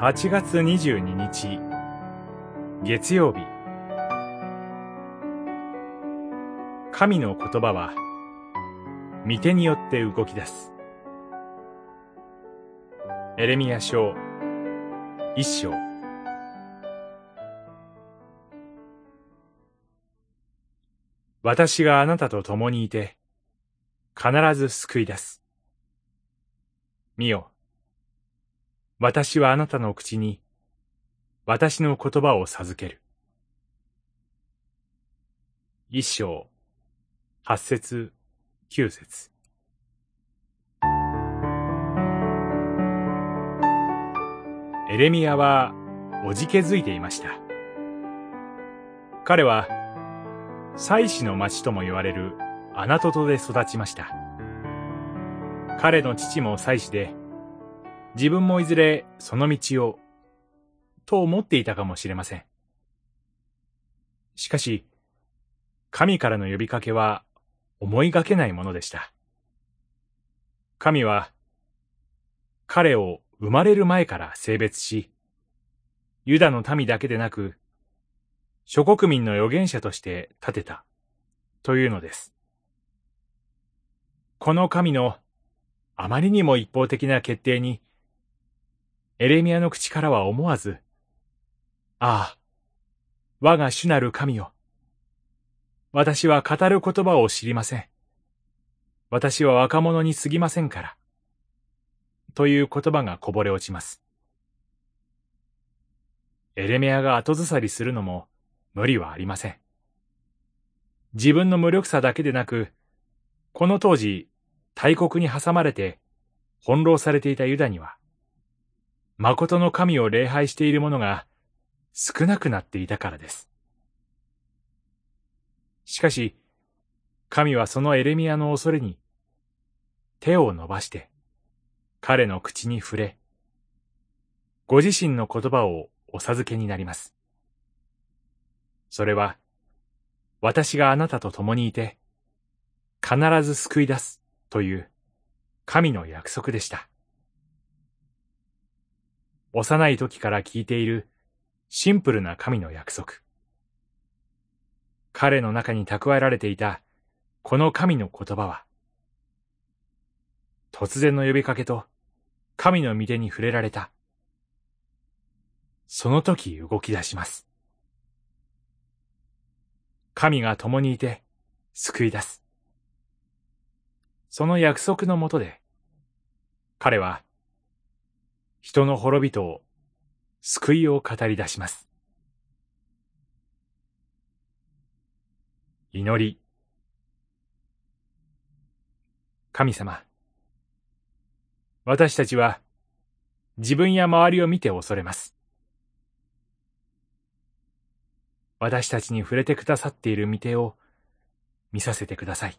8月22日。月曜日。神の言葉は御手によって動き出す。エレミア書一章。私があなたと共にいて必ず救い出す。見よ。私はあなたの口に、私の言葉を授ける。一章、八節、九節。エレミアは、おじけづいていました。彼は、祭司の町とも言われるアナトトで育ちました。彼の父も祭司で、自分もいずれその道を、と思っていたかもしれません。しかし、神からの呼びかけは思いがけないものでした。神は、彼を生まれる前から性別し、ユダの民だけでなく、諸国民の預言者として立てた、というのです。この神のあまりにも一方的な決定に、エレミアの口からは思わず、ああ、我が主なる神よ。私は語る言葉を知りません。私は若者に過ぎませんから。という言葉がこぼれ落ちます。エレメアが後ずさりするのも無理はありません。自分の無力さだけでなく、この当時、大国に挟まれて翻弄されていたユダには、誠の神を礼拝している者が少なくなっていたからです。しかし、神はそのエレミアの恐れに手を伸ばして彼の口に触れ、ご自身の言葉をお授けになります。それは、私があなたと共にいて、必ず救い出すという神の約束でした。幼い時から聞いているシンプルな神の約束。彼の中に蓄えられていたこの神の言葉は、突然の呼びかけと神の御手に触れられた。その時動き出します。神が共にいて救い出す。その約束のもとで、彼は人の滅びと救いを語り出します。祈り。神様。私たちは自分や周りを見て恐れます。私たちに触れてくださっている御手を見させてください。